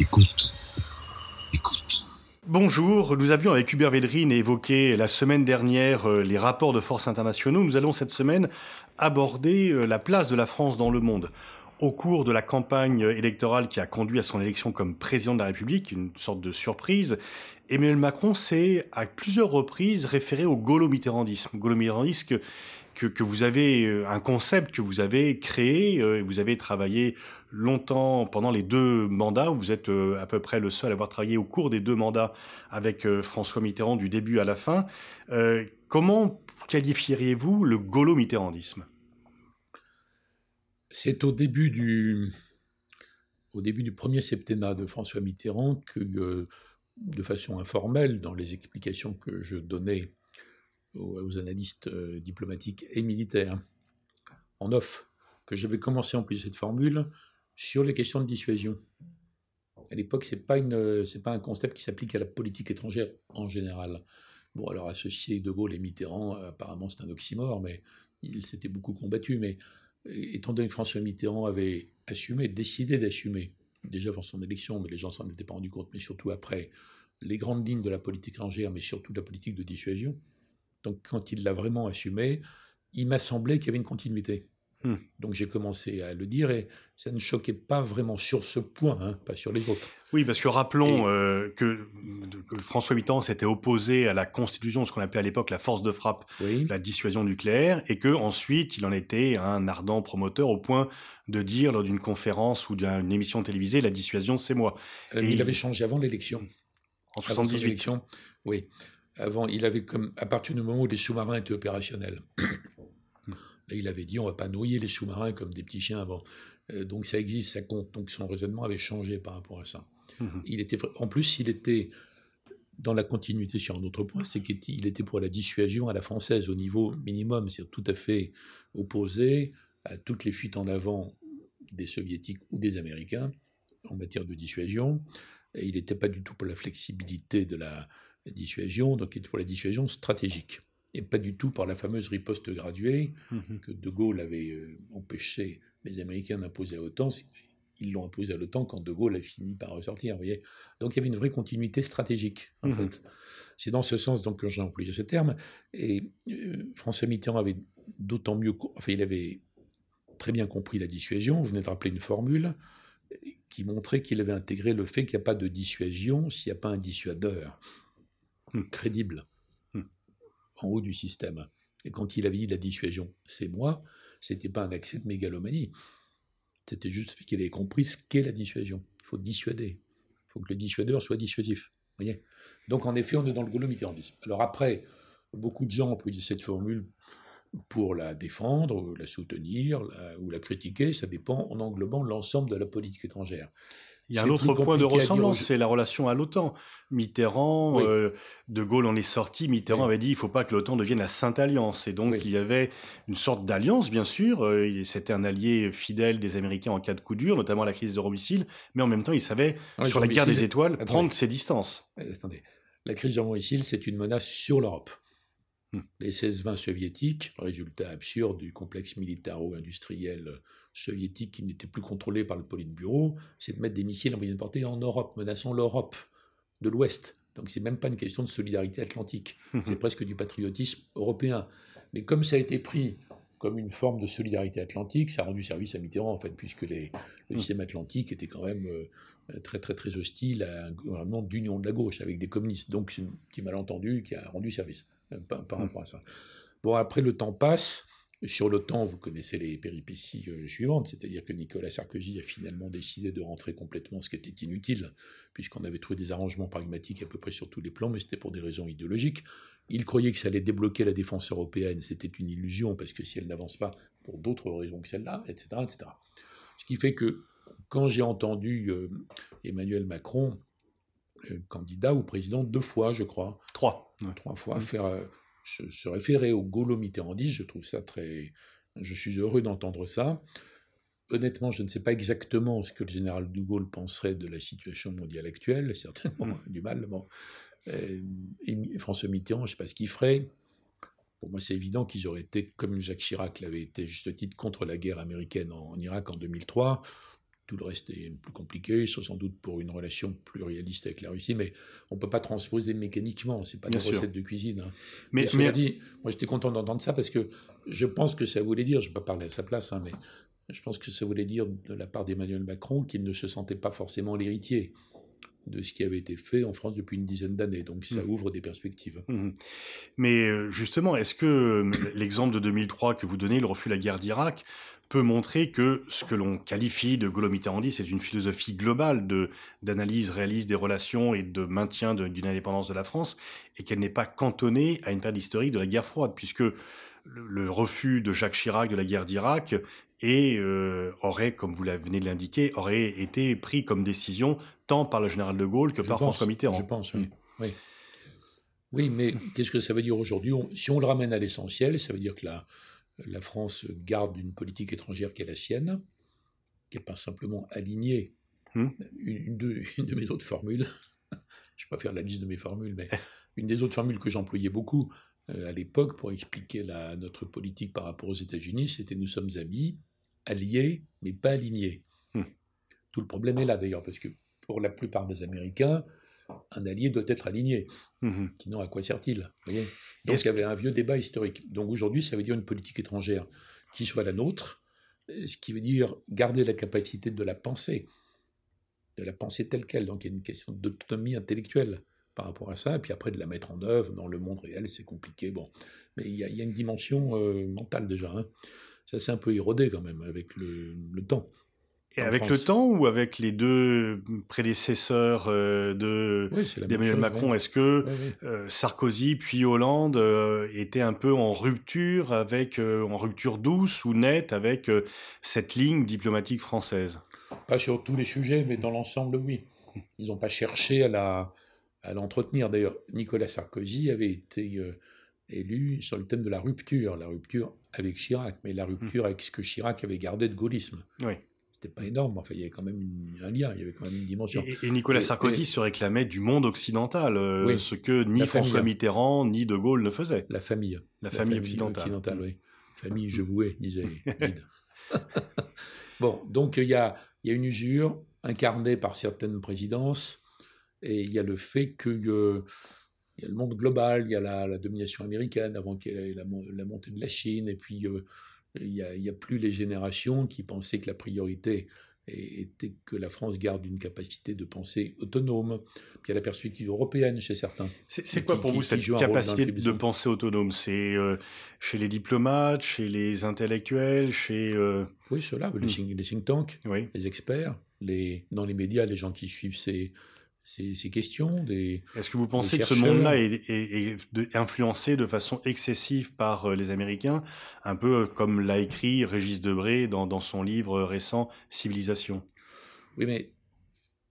Écoute. Écoute. Bonjour, nous avions avec Hubert Védrine évoqué la semaine dernière euh, les rapports de force internationaux. Nous allons cette semaine aborder euh, la place de la France dans le monde. Au cours de la campagne électorale qui a conduit à son élection comme président de la République, une sorte de surprise, Emmanuel Macron s'est à plusieurs reprises référé au gaulo-mitterrandisme. Gaulo-mitterrandisme que, vous avez euh, un concept que vous avez créé, vous avez travaillé longtemps pendant les deux mandats, vous êtes euh, à peu près le seul à avoir travaillé au cours des deux mandats avec François Mitterrand du début à la fin. comment qualifieriez-vous le gaulo-mitterrandisme C'est au début du au début du premier septennat de François Mitterrand que, de façon informelle, dans les explications que je donnais aux, analystes euh, diplomatiques et militaires en off que j'avais commencé en plus cette formule sur les questions de dissuasion. À l'époque, ce n'est pas, pas un concept qui s'applique à la politique étrangère en général. Bon, alors associer De Gaulle et Mitterrand, apparemment c'est un oxymore, mais il s'était beaucoup combattu. Mais étant donné que François Mitterrand avait assumé, décidé d'assumer, déjà avant son élection, mais les gens s'en étaient pas rendus compte, mais surtout après, les grandes lignes de la politique étrangère, mais surtout de la politique de dissuasion, donc quand il l'a vraiment assumé, il m'a semblé qu'il y avait une continuité. Hmm. Donc j'ai commencé à le dire et ça ne choquait pas vraiment sur ce point, hein, pas sur les autres. Oui, parce que rappelons euh, que, François Mitterrand s'était opposé à la constitution, ce qu'on appelait à l'époque la force de frappe, la dissuasion nucléaire, et que ensuite il en était un ardent promoteur au point de dire lors d'une conférence ou d'une émission télévisée la dissuasion c'est moi. Euh, et il avait changé avant l'élection. En 78. oui. Avant, il avait comme, à partir du moment où les sous-marins étaient opérationnels, il avait dit on va pas noyer les sous-marins comme des petits chiens avant. Euh, donc ça existe, ça compte. Donc son raisonnement avait changé par rapport à ça. Mhm. Il était, en plus, il était dans la continuité sur un autre point, c'est qu'il était pour la dissuasion à la française au niveau minimum, c'est tout à fait opposé à toutes les fuites en avant des soviétiques ou des américains en matière de dissuasion. Et il n'était pas du tout pour la flexibilité de la, dissuasion, donc pour la dissuasion stratégique, et pas du tout par la fameuse riposte graduée mhm. que De Gaulle avait euh, empêché les Américains d'imposer à l'OTAN. Ils l'ont imposé à l'OTAN quand De Gaulle a fini par ressortir. Vous voyez donc il y avait une vraie continuité stratégique, en mhm. fait. C'est dans ce sens donc, que j'ai employé ce terme. Et euh, François Mitterrand avait d'autant mieux. Enfin, il avait très bien compris la dissuasion. Vous venez de rappeler une formule qui montrait qu'il avait intégré le fait qu'il n'y a pas de dissuasion s'il n'y a pas un dissuadeur. Hmm. crédible. En haut du système. Et quand il avait dit la dissuasion, c'est moi, c'était pas un accès de mégalomanie. C'était juste qu'il avait compris ce qu'est la dissuasion. Il faut dissuader. Il faut que le dissuadeur soit dissuasif. Voyez Donc en effet, on est dans le gaulo-mitterrandisme. Alors après, beaucoup de gens emploient cette formule pour la défendre, la soutenir ou la critiquer, ça dépend en englobant l'ensemble de la politique étrangère. Il y a un autre point de ressemblance, c'est la relation à l'OTAN. Mitterrand, euh, De Gaulle en est sorti, Mitterrand avait dit il ne faut pas que l'OTAN devienne la Sainte Alliance. Et donc il y avait une sorte d'alliance, bien sûr. Euh, c'était un allié fidèle des Américains en cas de coup dur, notamment la crise des euromissiles. Mais en même temps, il savait, sur la guerre des étoiles, prendre ses distances. Attendez. La crise des euromissiles, c'est une menace sur l'Europe. Hmm. Les 16-20 soviétiques, résultat absurde du complexe militaro-industriel soviétique qui n'était plus contrôlé par le Politburo, c'est de mettre des missiles en moyenne portée en Europe, menaçant l'Europe de l'Ouest. Donc c'est même pas une question de solidarité atlantique, c'est presque du patriotisme européen. Mais comme ça a été pris comme une forme de solidarité atlantique, ça a rendu service à Mitterrand en fait, puisque les, le système atlantique était quand même euh, très très très hostile à un gouvernement d'union de la gauche avec des communistes. Donc c'est un petit malentendu qui a rendu service par, par rapport à ça. Bon après le temps passe. Sur l'OTAN, vous connaissez les péripéties euh, suivantes, c'est-à-dire que Nicolas Sarkozy a finalement décidé de rentrer complètement, ce qui était inutile, puisqu'on avait trouvé des arrangements pragmatiques à peu près sur tous les plans, mais c'était pour des raisons idéologiques. Il croyait que ça allait débloquer la défense européenne, c'était une illusion, parce que si elle n'avance pas pour d'autres raisons que celle-là, etc., etc. Ce qui fait que quand j'ai entendu euh, Emmanuel Macron, candidat ou président deux fois, je crois. Trois. Trois fois, mmh. faire se, référer au gaulo-mitterrandisme, je trouve ça très... Je suis heureux d'entendre ça. Honnêtement, je ne sais pas exactement ce que le général de Gaulle penserait de la situation mondiale actuelle, certainement mm. du mal. Euh, et François Mitterrand, je ne sais pas ce qu'il ferait. Pour moi, c'est évident qu'ils auraient été, comme Jacques Chirac l'avait été, juste titre, contre la guerre américaine en, Irak en 2003, tout le reste est plus compliqué, sans doute pour une relation plus réaliste avec la Russie, mais on ne peut pas transposer mécaniquement, ce n'est pas des recettes de cuisine. Hein. Mais, mais, dit, moi j'étais content d'entendre ça parce que je pense que ça voulait dire, je ne vais pas parler à sa place, hein, mais je pense que ça voulait dire de la part d'Emmanuel Macron qu'il ne se sentait pas forcément l'héritier de ce qui avait été fait en France depuis une dizaine d'années. Donc ça mmh. ouvre des perspectives. Mmh. Mais euh, justement, est-ce que euh, l'exemple de 2003 que vous donnez, le refus de la guerre d'Irak, peut montrer que ce que l'on qualifie de Gaulo-Mitterrandie, c'est une philosophie globale de d'analyse réaliste des relations et de maintien d'une indépendance de la France, et qu'elle n'est pas cantonnée à une période historique de la guerre froide, puisque le, refus de Jacques Chirac de la guerre d'Irak et euh, aurait, comme vous venez de l'indiquer, aurait été pris comme décision tant par le général de Gaulle que par François Mitterrand. Je pense, oui. oui. Oui, mais qu'est-ce que ça veut dire aujourd'hui? Si on le ramène à l'essentiel, ça veut dire que la, la France garde une politique étrangère qui est la sienne, qui n'est pas simplement alignée. Hmm. Une, de, une, de, mes autres formules, je ne vais pas faire la liste de mes formules, mais une des autres formules que j'employais beaucoup euh, à l'époque pour expliquer la, notre politique par rapport aux États-Unis, c'était nous sommes amis, alliés, mais pas alignés. Hmm. Tout le problème est là d'ailleurs, parce que pour la plupart des Américains, un allié doit être aligné. Hmm. Sinon, à quoi sert-il Donc il y avait un vieux débat historique. Donc aujourd'hui, ça veut dire une politique étrangère qui soit la nôtre, ce qui veut dire garder la capacité de la penser, de la penser telle qu'elle. Donc il y a une question d'autonomie intellectuelle par rapport à ça, et puis après de la mettre en œuvre dans le monde réel, c'est compliqué. Bon, mais il y, a une dimension euh, mentale déjà. Hein. Ça s'est un peu érodé quand même avec le, temps. Et avec le temps ou avec les deux prédécesseurs euh, de d'Emmanuel Macron, est-ce que euh, Sarkozy puis Hollande étaient un peu en rupture avec en rupture douce ou nette avec cette ligne diplomatique française? Pas sur tous les sujets, mais dans l'ensemble, oui. Ils n'ont pas cherché à la à l'entretenir. D'ailleurs, Nicolas Sarkozy avait été euh, élu sur le thème de la rupture, la rupture avec Chirac, mais la rupture avec ce que Chirac avait gardé de gaullisme. Oui. C'était pas énorme, enfin, il y avait quand même un lien, il y avait quand même une dimension. Et, Nicolas Sarkozy se réclamait du monde occidental, euh, ce que ni François Mitterrand ni De Gaulle ne faisaient. La famille. La, famille, occidentale. occidentale oui. Famille, je vouais, disait bon, donc il y a, y a une usure incarnée par certaines présidences et il y a le fait que euh, y a le monde global, il y a la, domination américaine avant qu'il y ait la, montée de la Chine, et puis euh, il n'y a, plus les générations qui pensaient que la priorité était que la France garde une capacité de pensée autonome. Puis il y a la perspective européenne chez certains. C'est quoi pour vous cette capacité de pensée autonome? C'est euh, chez les diplomates, chez les intellectuels, chez... Oui, ceux-là, les, hmm. les, think tanks, les experts, les, dans les médias, les gens qui suivent ces, ces, questions. Des, Est-ce que vous pensez que ce monde-là est, influencé de façon excessive par euh, les Américains, un peu euh, comme l'a écrit Régis Debray dans, son livre récent Civilisation? Oui, mais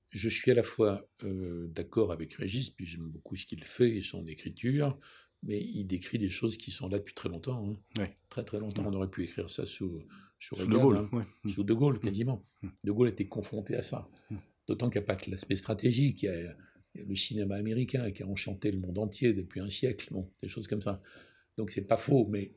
je suis à la fois euh, d'accord avec Régis, puis j'aime beaucoup ce qu'il fait et son écriture, mais il décrit des choses qui sont là depuis très longtemps. Hein. Très très longtemps. On aurait pu écrire ça sous, sous, De Gaulle, hein. sous De Gaulle quasiment. De Gaulle était confronté à ça. D'autant qu'il n'y a pas que l'aspect stratégique, il y, a, le cinéma américain qui a enchanté le monde entier depuis un siècle, des choses comme ça. Donc c'est pas faux, mais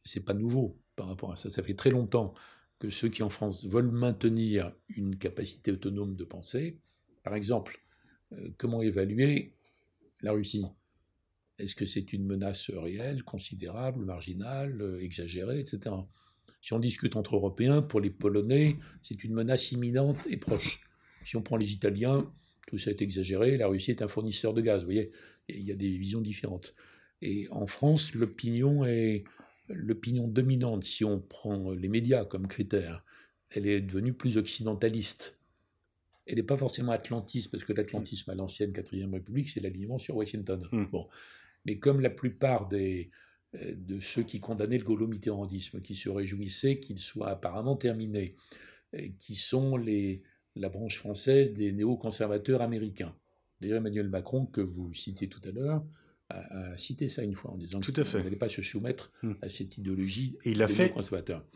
c'est pas nouveau par rapport à ça. Ça fait très longtemps que ceux qui en France veulent maintenir une capacité autonome de pensée, par exemple, euh, comment évaluer la Russie? Est-ce que c'est une menace réelle, considérable, marginale, euh, exagérée, etc. Si on discute entre Européens, pour les Polonais, c'est une menace imminente et proche. Si on prend les Italiens, tout ça est exagéré, la Russie est un fournisseur de gaz, vous voyez, il y a des visions différentes. Et en France, l'opinion est l'opinion dominante, si on prend les médias comme critère, elle est devenue plus occidentaliste. Elle n'est pas forcément atlantiste, parce que l'atlantisme à l'ancienne 4ème République, c'est l'alignement sur Washington. Hmm. Bon. Mais comme la plupart des, euh, de ceux qui condamnaient le gaulo-mitterrandisme, qui se réjouissaient qu'il soit apparemment terminé, qui sont les, la branche française des néoconservateurs américains. D'ailleurs, Emmanuel Macron, que vous citiez tout à l'heure, a, cité ça une fois en disant qu'il n'allait pas se soumettre hmm. à cette idéologie Et il a fait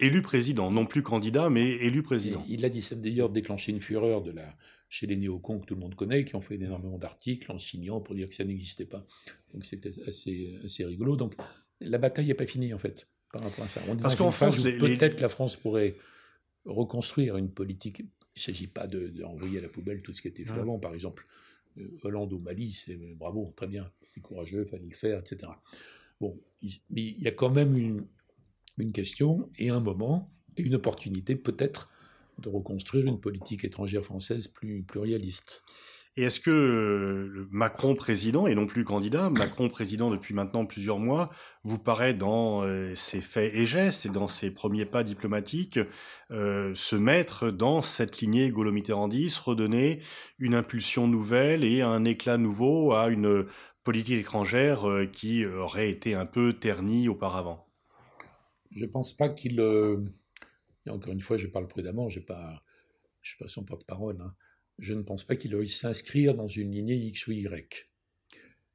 élu président, non plus candidat, mais élu président. il a dit, ça d'ailleurs déclenché une fureur de la, chez les néocons que tout le monde connaît, qui ont fait énormément d'articles en signant pour dire que ça n'existait pas. Donc c'était assez, assez rigolo. Donc la bataille n'est pas finie en fait par rapport à ça. Parce qu'en France, peut-être la France pourrait reconstruire une politique Il ne s'agit pas d'envoyer à la poubelle tout ce qui a été fait avant. Par exemple, euh, Hollande au Mali, c'est bravo, très bien, c'est courageux, il fallait le faire, etc. Bon, mais il y a quand même une, une question et un moment et une opportunité peut-être de reconstruire une politique étrangère française plus plurialiste. Et est-ce que euh, Macron président et non plus candidat, Macron président depuis maintenant plusieurs mois, vous paraît dans euh, ses faits et gestes et dans ses premiers pas diplomatiques euh, se mettre dans cette lignée gaulo-mitterrandiste, redonner une impulsion nouvelle et un éclat nouveau à une politique étrangère qui aurait été un peu ternie auparavant? Je ne pense pas qu'il... encore une fois, je parle prudemment, je ne suis pas son porte-parole. Hein je ne pense pas qu'il veuille s'inscrire dans une lignée X ou Y.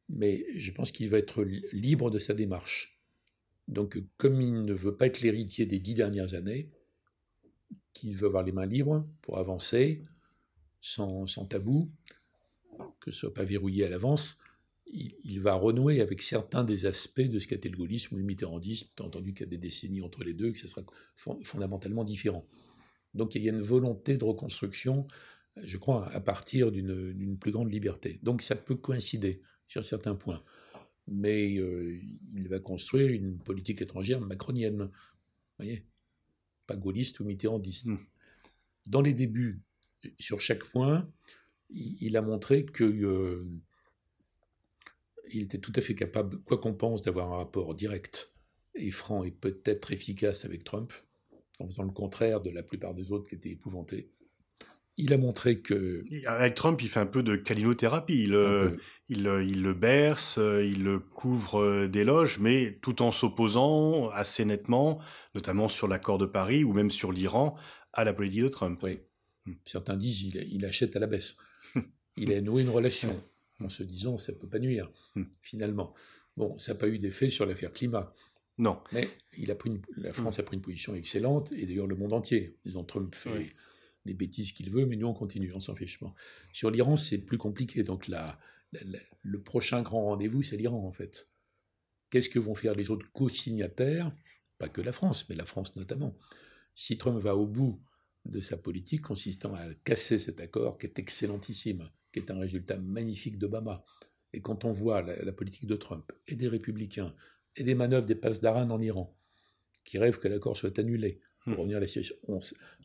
Mais je pense qu'il va être libre de sa démarche. Donc, comme il ne veut pas être l'héritier des dix dernières années, qu'il veut avoir les mains libres pour avancer, sans, tabou, que ce soit pas verrouillé à l'avance, il, va renouer avec certains des aspects de ce été le gaullisme ou le mitterrandisme, étant entendu qu'il y a des décennies entre les deux, que ce sera fondamentalement différent. Donc il y a une volonté de reconstruction je crois, à partir d'une plus grande liberté. Donc ça peut coïncider sur certains points. Mais euh, il va construire une politique étrangère macronienne. Vous voyez? Pas gaulliste ou mitterrandiste. Hmm. Dans les débuts, sur chaque point, il, a montré que euh, il était tout à fait capable, quoi qu'on pense, d'avoir un rapport direct et franc et peut-être efficace avec Trump, en faisant le contraire de la plupart des autres qui étaient épouvantés il a montré que... Avec Trump, il fait un peu de calinothérapie. Il, euh, il, euh, il, le berce, euh, il le couvre d'éloges, mais tout en s'opposant assez nettement, notamment sur l'accord de Paris ou même sur l'Iran, à la politique de Trump. Oui. Hmm. Certains disent il, il achète à la baisse. il a noué une relation en se disant ça ne peut pas nuire, hmm. finalement. Bon, ça n'a pas eu d'effet sur l'affaire climat. Non. Mais il a pris la France a pris une position excellente, et d'ailleurs le monde entier. Disons, Trump fait les bêtises qu'il veut, mais nous on continue, on s'en fiche. Sur l'Iran, c'est plus compliqué. Donc là, le prochain grand rendez-vous, c'est l'Iran en fait. Qu'est-ce que vont faire les autres co-signataires? Pas que la France, mais la France notamment. Si Trump va au bout de sa politique consistant à casser cet accord qui est excellentissime, qui est un résultat magnifique d'Obama, et quand on voit la, politique de Trump et des républicains et des manœuvres des passes d'Aran en Iran, qui rêvent que l'accord soit annulé, pour revenir à la situation,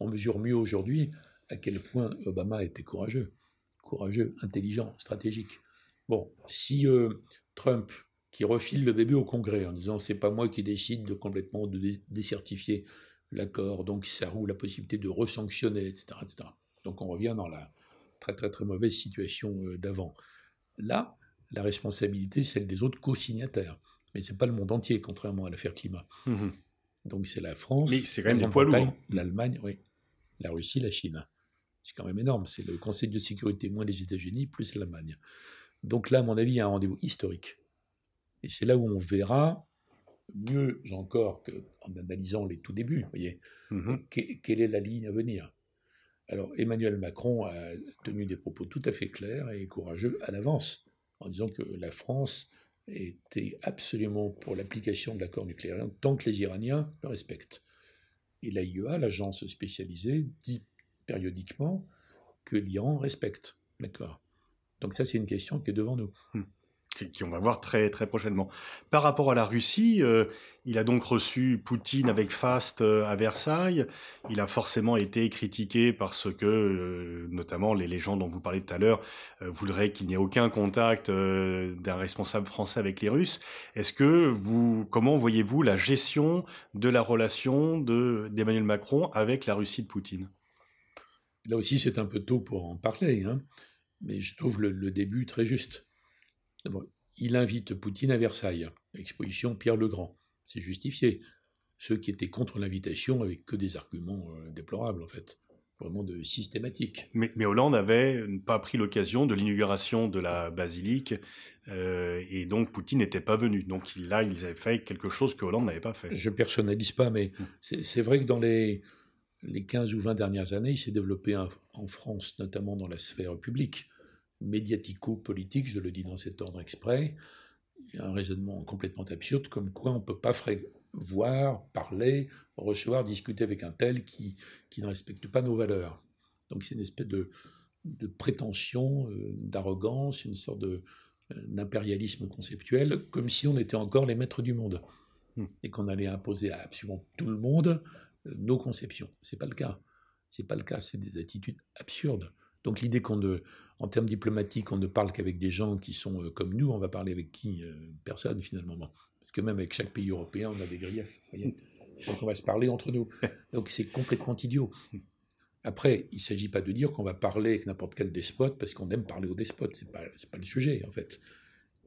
on, mesure mieux aujourd'hui à quel point Obama était courageux, courageux, intelligent, stratégique. Bon, si euh, Trump, qui refile le bébé au Congrès en disant c'est pas moi qui décide de complètement de décertifier l'accord, donc ça roule la possibilité de resanctionner, etc., etc. Donc on revient dans la très très très mauvaise situation euh, d'avant. Là, la responsabilité, c'est celle des autres co-signataires. Mais ce n'est pas le monde entier, contrairement à l'affaire climat. Mmh donc c'est la France, l'Allemagne, oui, la Russie, la Chine. C'est quand même énorme. C'est le Conseil de sécurité moins les États-Unis plus l'Allemagne. Donc là, à mon avis, il y a un rendez-vous historique. Et c'est là où on verra mieux encore qu'en analysant les tout débuts, vous voyez, mhm. quelle est la ligne à venir? Alors Emmanuel Macron a tenu des propos tout à fait clairs et courageux à l'avance, en disant que la France était absolument pour l'application de l'accord nucléaire tant que les Iraniens le respectent. Et l'AIEA, l'agence spécialisée, dit périodiquement que l'Iran respecte l'accord. Donc ça, c'est une question qui est devant nous. Qui on va voir très très prochainement. Par rapport à la Russie, euh, il a donc reçu Poutine avec faste euh, à Versailles. Il a forcément été critiqué parce que, euh, notamment, les légendes dont vous parlez tout à l'heure voudraient qu'il n'y ait aucun contact d'un responsable français avec les Russes. Est-ce que vous, comment voyez-vous la gestion de la relation de d'Emmanuel Macron avec la Russie de Poutine? Là aussi, c'est un peu tôt pour en parler, hein, mais je trouve le début très juste il invite Poutine à Versailles, exposition Pierre le Grand. C'est justifié. Ceux qui étaient contre l'invitation avaient que des arguments euh, déplorables, en fait, vraiment de systématiques. Mais, Hollande avait pas pris l'occasion de l'inauguration de la basilique, euh, et donc Poutine n'était pas venu. Donc là, ils avaient fait quelque chose que Hollande n'avait pas fait. Je personnalise pas, mais hmm. c'est vrai que dans les, les 15 ou 20 dernières années, il s'est développé en France, notamment dans la sphère publique, médiatico-politique, je le dis dans cet ordre exprès, un raisonnement complètement absurde, comme quoi on ne peut pas voir, parler, recevoir, discuter avec un tel qui, qui ne respecte pas nos valeurs. Donc c'est une espèce de, de prétention, d'arrogance, une sorte de, d'impérialisme conceptuel, comme si on était encore les maîtres du monde hmm. et qu'on allait imposer à absolument tout le monde nos conceptions. C'est pas le cas. C'est pas le cas. C'est des attitudes absurdes. Donc l'idée qu'on ne, en termes diplomatiques, on ne parle qu'avec des gens qui sont comme nous, on va parler avec qui Personne finalement. Parce que même avec chaque pays européen, on a des griefs. Donc on va se parler entre nous. Donc c'est complètement idiot. Après, il ne s'agit pas de dire qu'on va parler avec n'importe quel despote parce qu'on aime parler aux despotes. Ce n'est pas, pas le sujet, en fait.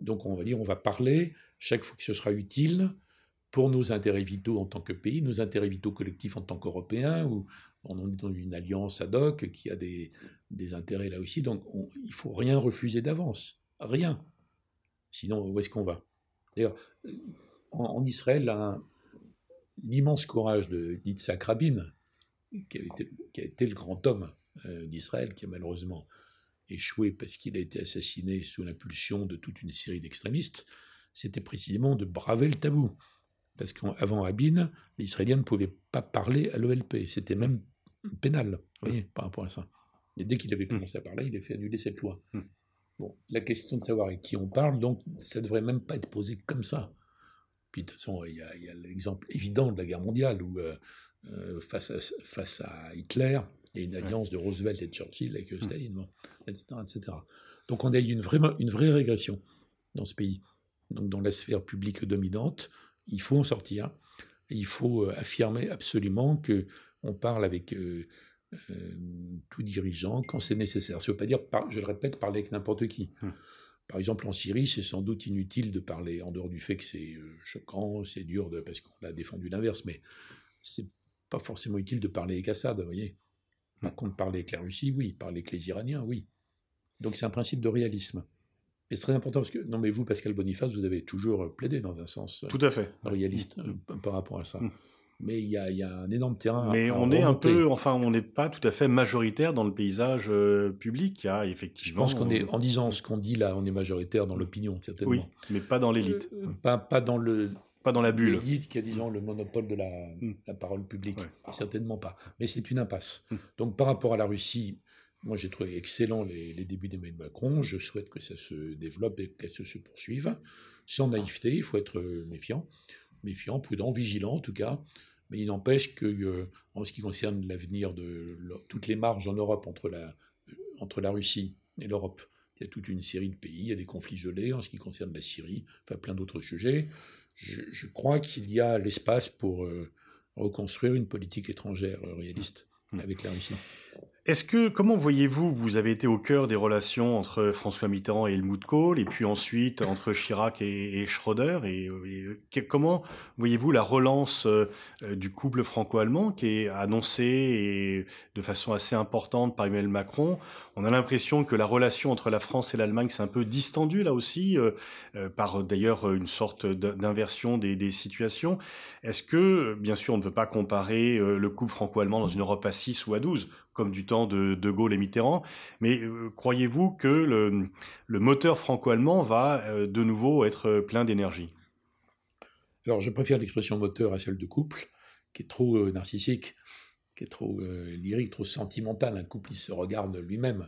Donc on va dire on va parler chaque fois que ce sera utile pour nos intérêts vitaux en tant que pays, nos intérêts vitaux collectifs en tant qu'Européens, ou on est dans une alliance ad hoc qui a des, intérêts là aussi. Donc il il faut rien refuser d'avance. Rien. Sinon, où est-ce qu'on va? D'ailleurs, en, Israël, l'immense courage de Yitzhak Rabin, qui, a été le grand homme euh, d'Israël, qui a malheureusement échoué parce qu'il a été assassiné sous l'impulsion de toute une série d'extrémistes, c'était précisément de braver le tabou. Parce qu'avant Rabin, les Israéliens ne pouvaient pas parler à l'OLP. C'était même pénal, vous voyez, par rapport à ça. Et dès qu'il avait hmm. commencé à parler, il a fait annuler cette loi. Hmm. Bon, la question de savoir avec qui on parle, donc, ça ne devrait même pas être posé comme ça. Puis de toute façon, il y a, l'exemple évident de la guerre mondiale où euh, euh, face, à, face à Hitler et une alliance de Roosevelt et de Churchill avec euh, Staline, etc., etc. Donc on a eu une vraie, une vraie régression dans ce pays. Donc dans la sphère publique dominante, il faut en sortir. il faut affirmer absolument que on parle avec tout dirigeant quand c'est nécessaire. Ça ne veut pas dire, je le répète, parler avec n'importe qui. Hum. Par exemple, en Syrie, c'est sans doute inutile de parler, en dehors du fait que c'est choquant, c'est dur, de, parce qu'on a défendu l'inverse, mais c'est pas forcément utile de parler avec Assad, vous voyez. Par contre, parler avec la Russie, oui. Parler avec les Iraniens, oui. Donc c'est un principe de réalisme. Et c'est très important parce que, non mais vous, Pascal Boniface, vous avez toujours plaidé dans un sens Tout à fait. réaliste euh, par rapport à ça. Mais il y, a, un énorme terrain. Mais on est un peu, enfin, on n'est pas tout à fait majoritaire dans le paysage euh, public. Il y a effectivement. Je pense qu'on est, en disant ce qu'on dit là, on est majoritaire dans l'opinion, certainement. Oui, mais pas dans l'élite. Euh, pas, pas dans le, pas dans la bulle. L'élite qui a, disons, le monopole de la, hmm. parole publique. Certainement pas. Mais c'est une impasse. Hmm. Donc, par rapport à la Russie, moi, j'ai trouvé excellent les, débuts d'Emmanuel Macron. Je souhaite que ça se développe et qu'elle se, poursuive. Sans naïveté, il faut être méfiant. Méfiant, prudent, vigilant en tout cas. Mais il n'empêche que, euh, en ce qui concerne l'avenir de toutes les marges en Europe entre la, entre la Russie et l'Europe, il y a toute une série de pays, il y a des conflits gelés en ce qui concerne la Syrie, enfin plein d'autres sujets je, crois qu'il y a l'espace pour euh, reconstruire une politique étrangère euh, réaliste mmh. avec la Russie. Est-ce que, comment voyez-vous, vous avez été au cœur des relations entre François Mitterrand et Helmut Kohl, et puis ensuite entre Chirac et, Schröder, et, comment voyez-vous la relance euh, du couple franco-allemand qui est annoncée et de façon assez importante par Emmanuel Macron? On a l'impression que la relation entre la France et l'Allemagne s'est un peu distendue là aussi, euh, euh, par d'ailleurs une sorte d'inversion des, des, situations. Est-ce que, bien sûr, on ne peut pas comparer le couple franco-allemand dans une Europe à 6 ou à 12 comme du temps de De Gaulle et Mitterrand. Mais euh, croyez-vous que le, moteur franco-allemand va euh, de nouveau être plein d'énergie? Alors, je préfère l'expression moteur à celle de couple, qui est trop euh, narcissique, qui est trop lyrique, trop sentimental. Un couple, il se regarde lui-même.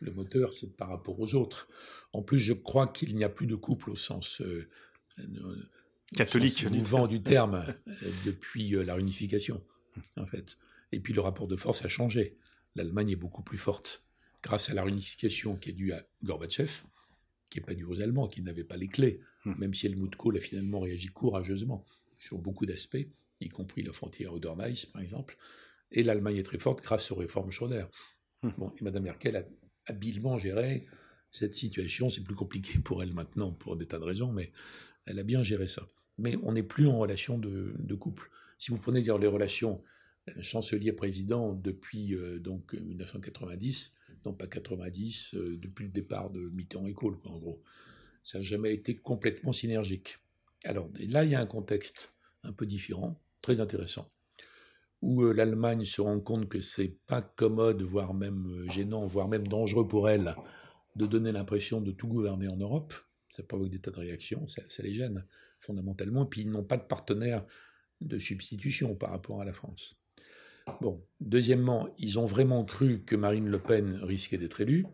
Le moteur, c'est par rapport aux autres. En plus, je crois qu'il n'y a plus de couple au sens catholique, mouvant du terme, depuis la réunification, en fait. Et puis le rapport de force a changé. L'Allemagne est beaucoup plus forte grâce à la réunification qui est due à Gorbatchev, qui n'est pas due aux Allemands, qui n'avaient pas les clés, hmm. même si Helmut Kohl a finalement réagi courageusement sur beaucoup d'aspects, y compris la frontière Oder-Neisse, par exemple. Et l'Allemagne est très forte grâce aux réformes Schröder. Hmm. Bon, et Mme Merkel a habilement géré cette situation. C'est plus compliqué pour elle maintenant, pour des tas de raisons, mais elle a bien géré ça. Mais on n'est plus en relation de, de couple. Si vous prenez dire, les relations chancelier-président depuis euh, donc 1990, non pas 90, euh, depuis le départ de Mitterrand et Kohl, en gros. Ça n'a jamais été complètement synergique. Alors là, il y a un contexte un peu différent, très intéressant, où euh, l'Allemagne se rend compte que c'est pas commode, voire même gênant, voire même dangereux pour elle, de donner l'impression de tout gouverner en Europe. Ça provoque des tas de réactions, ça, ça les gêne fondamentalement, et puis ils n'ont pas de partenaire de substitution par rapport à la France. Bon, deuxièmement, ils ont vraiment cru que Marine Le Pen risquait d'être élue.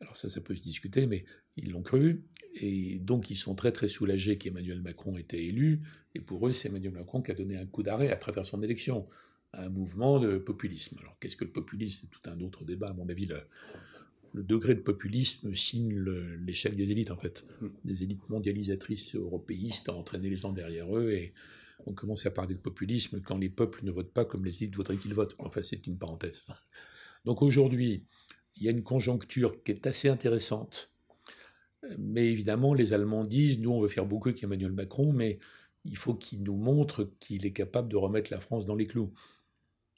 Alors ça, ça peut se discuter, mais ils l'ont cru. Et donc, ils sont très, très soulagés qu'Emmanuel Macron était élu. Et pour eux, c'est Emmanuel Macron qui a donné un coup d'arrêt à travers son élection à un mouvement de populisme. Alors, qu'est-ce que le populisme? C'est tout un autre débat, à mon avis. Le, le degré de populisme signe l'échec des élites, en fait. Des élites mondialisatrices européistes ont entraîné les gens derrière eux et on commence à parler de populisme quand les peuples ne votent pas comme les élites voudraient qu'ils votent. Enfin, c'est une parenthèse. Donc aujourd'hui, il y a une conjoncture qui est assez intéressante. Mais évidemment, les Allemands disent, nous, on veut faire beaucoup avec Emmanuel Macron, mais il faut qu'il nous montre qu'il est capable de remettre la France dans les clous.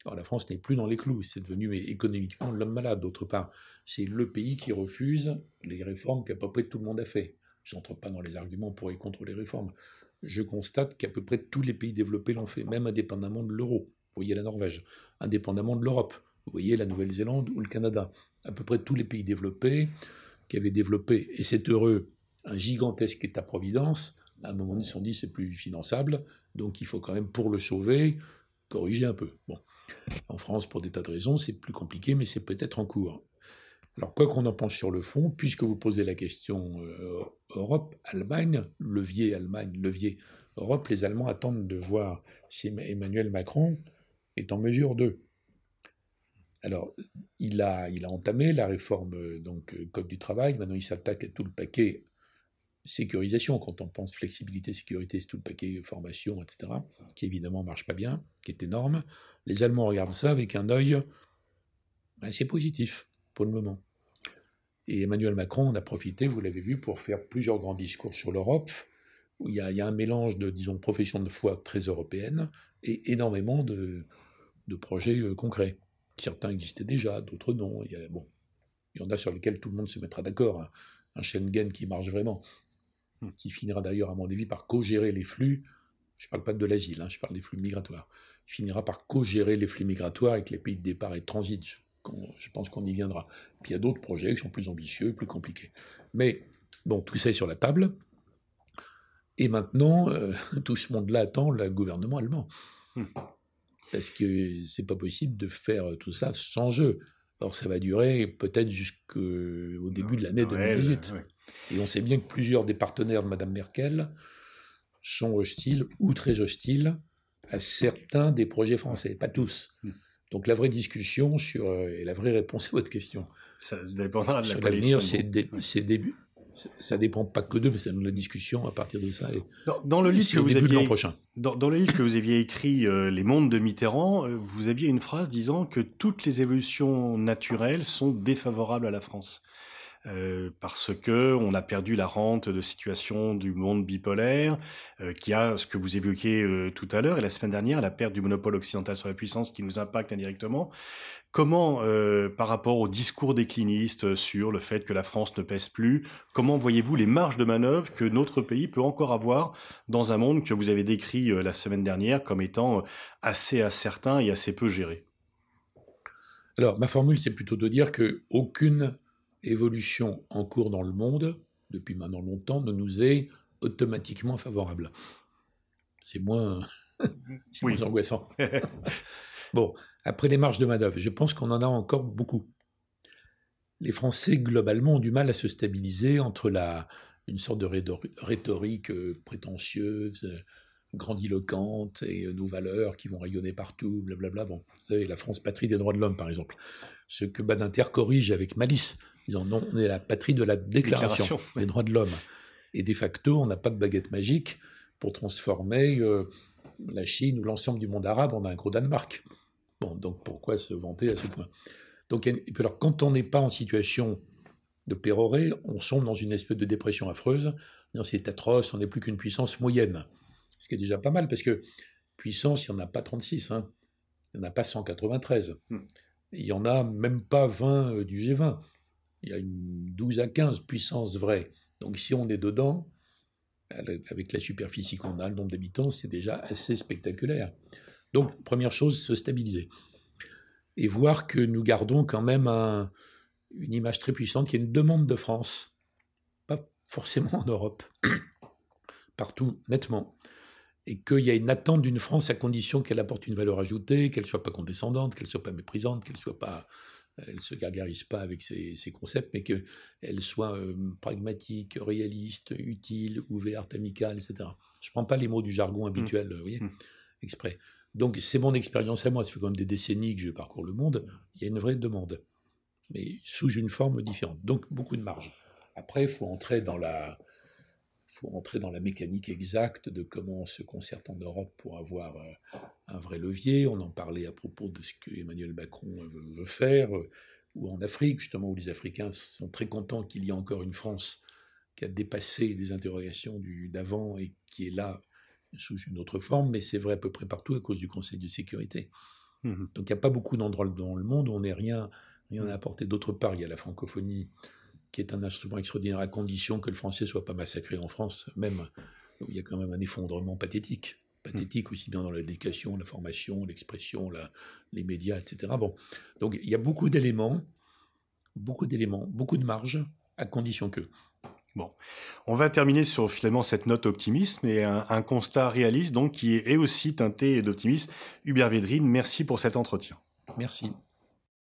Alors la France n'est plus dans les clous, c'est devenu économiquement l'homme malade. D'autre part, c'est le pays qui refuse les réformes qu'à peu près tout le monde a fait. J'entre pas dans les arguments pour et contre les réformes. Je constate qu'à peu près tous les pays développés l'ont fait, même indépendamment de l'euro. Vous voyez la Norvège, indépendamment de l'Europe. Vous voyez la Nouvelle-Zélande ou le Canada. À peu près tous les pays développés qui avaient développé, et c'est heureux, un gigantesque État-providence, à un moment ils se sont dit c'est plus finançable, donc il faut quand même, pour le sauver, corriger un peu. En France, pour des tas de raisons, c'est plus compliqué, mais c'est peut-être en cours. Alors, quoi qu'on en pense sur le fond, puisque vous posez la question euh, Europe, Allemagne, levier Allemagne, levier Europe, les Allemands attendent de voir si Emmanuel Macron est en mesure de. Alors, il a, il a entamé la réforme donc Code du travail. Maintenant, il s'attaque à tout le paquet sécurisation. Quand on pense flexibilité, sécurité, c'est tout le paquet formation, etc., qui évidemment marche pas bien, qui est énorme. Les Allemands regardent ça avec un œil assez positif pour le moment. Et Emmanuel Macron en a profité, vous l'avez vu, pour faire plusieurs grands discours sur l'Europe, où il y, a, un mélange de, disons, profession de foi très européenne et énormément de, projets euh, concrets. Certains existaient déjà, d'autres non. Il y, bon, il y en a sur lesquels tout le monde se mettra d'accord. Hein. Un Schengen qui marche vraiment, hmm. qui finira d'ailleurs, à mon avis, par co-gérer les flux. Je ne parle pas de l'asile, hein, je parle des flux migratoires finira par co-gérer les flux migratoires avec les pays de départ et de transit. Je, pense qu'on y viendra. Puis il y a d'autres projets qui sont plus ambitieux, plus compliqués. Mais bon, tout ça est sur la table. Et maintenant, euh, tout ce monde-là attend le gouvernement allemand. Hmm. Parce que c'est pas possible de faire tout ça sans jeu. Alors ça va durer peut-être jusqu'au début de l'année 2018. Et on sait bien que plusieurs des partenaires de Mme Merkel sont hostiles ou très hostiles à certains des projets français, pas tous. Hmm. Donc la vraie discussion sur euh, et la vraie réponse à votre question. Ça dépendra de sur l'avenir, c'est début. Ça dépend pas que d'eux, mais c'est la discussion à partir de ça. Et, dans, le livre que vous aviez, prochain. Dans, le livre que vous aviez écrit, euh, Les mondes de Mitterrand, euh, vous aviez une phrase disant que toutes les évolutions naturelles sont défavorables à la France. Euh, parce que on a perdu la rente de situation du monde bipolaire, euh, qui a ce que vous évoquiez euh, tout à l'heure et la semaine dernière, la perte du monopole occidental sur la puissance qui nous impacte indirectement. Comment, par rapport au discours décliniste sur le fait que la France ne pèse plus, comment voyez-vous les marges de manœuvre que notre pays peut encore avoir dans un monde que vous avez décrit la semaine dernière comme étant assez incertain et assez peu géré? Alors, ma formule, c'est plutôt de dire que aucune évolution en cours dans le monde, depuis maintenant longtemps, ne nous est automatiquement favorable. C'est moins, moins angoissant. bon, après les marges de manœuvre, je pense qu'on en a encore beaucoup. Les Français, globalement, ont du mal à se stabiliser entre la, une sorte de rhétorique euh, prétentieuse, euh, grandiloquente et euh, nos valeurs qui vont rayonner partout, blablabla. Bon, vous savez, la France patrie des droits de l'homme, par exemple. Ce que Badinter corrige avec malice, disant non, on est la patrie de la déclaration, des droits de l'homme. Et de facto, on n'a pas de baguette magique pour transformer euh, la Chine ou l'ensemble du monde arabe en un gros Danemark. Bon, donc pourquoi se vanter à ce point? Donc, et puis alors, quand on n'est pas en situation de pérorer, on sombre dans une espèce de dépression affreuse. C'est atroce, on n'est plus qu'une puissance moyenne. Ce qui est déjà pas mal, parce que puissance, il n'y en a pas 36, hein. il n'y en a pas 193. Hmm. Il n'y en a même pas 20 euh, du G20 il y a une 12 à 15 puissances vraies. Donc si on est dedans, avec la superficie qu'on a, le nombre d'habitants, c'est déjà assez spectaculaire. Donc première chose, se stabiliser. Et voir que nous gardons quand même une image très puissante qui est une demande de France. Pas forcément en Europe, partout nettement. et qu'il y a une attente d'une France à condition qu'elle apporte une valeur ajoutée, qu'elle soit pas condescendante, qu'elle soit pas méprisante, qu'elle soit pas, elle se gargarise pas avec ses, concepts, mais qu'elle soit euh, pragmatique, réaliste, utile, ouverte, amicale, etc. Je prends pas les mots du jargon habituel, mmh. vous voyez, mmh. exprès. Donc c'est mon expérience à moi, ça fait quand même des décennies que je parcours le monde, il y a une vraie demande, mais sous une forme différente. Donc beaucoup de marge. Après, il faut entrer dans la, faut entrer dans la mécanique exacte de comment on se concerte en Europe pour avoir euh, un vrai levier. On en parlait à propos de ce que Emmanuel Macron veut, faire, euh, ou en Afrique, justement, où les Africains sont très contents qu'il y ait encore une France qui a dépassé des interrogations d'avant et qui est là sous une autre forme, mais c'est vrai à peu près partout à cause du Conseil de sécurité. Mmh Donc il n'y a pas beaucoup d'endroits dans le monde où on n'est rien, rien à apporter. D'autre part, il y a la francophonie qui est un instrument extraordinaire à condition que le français soit pas massacré en France, même où il y a quand même un effondrement pathétique. Pathétique aussi bien dans l'éducation, la formation, l'expression, les médias, etc. Bon, donc il y a beaucoup d'éléments, beaucoup d'éléments, beaucoup de marge, à condition que. Bon, on va terminer sur finalement cette note optimisme et un, constat réaliste donc qui est aussi teinté d'optimisme. Hubert Védrine, merci pour cet entretien. Merci.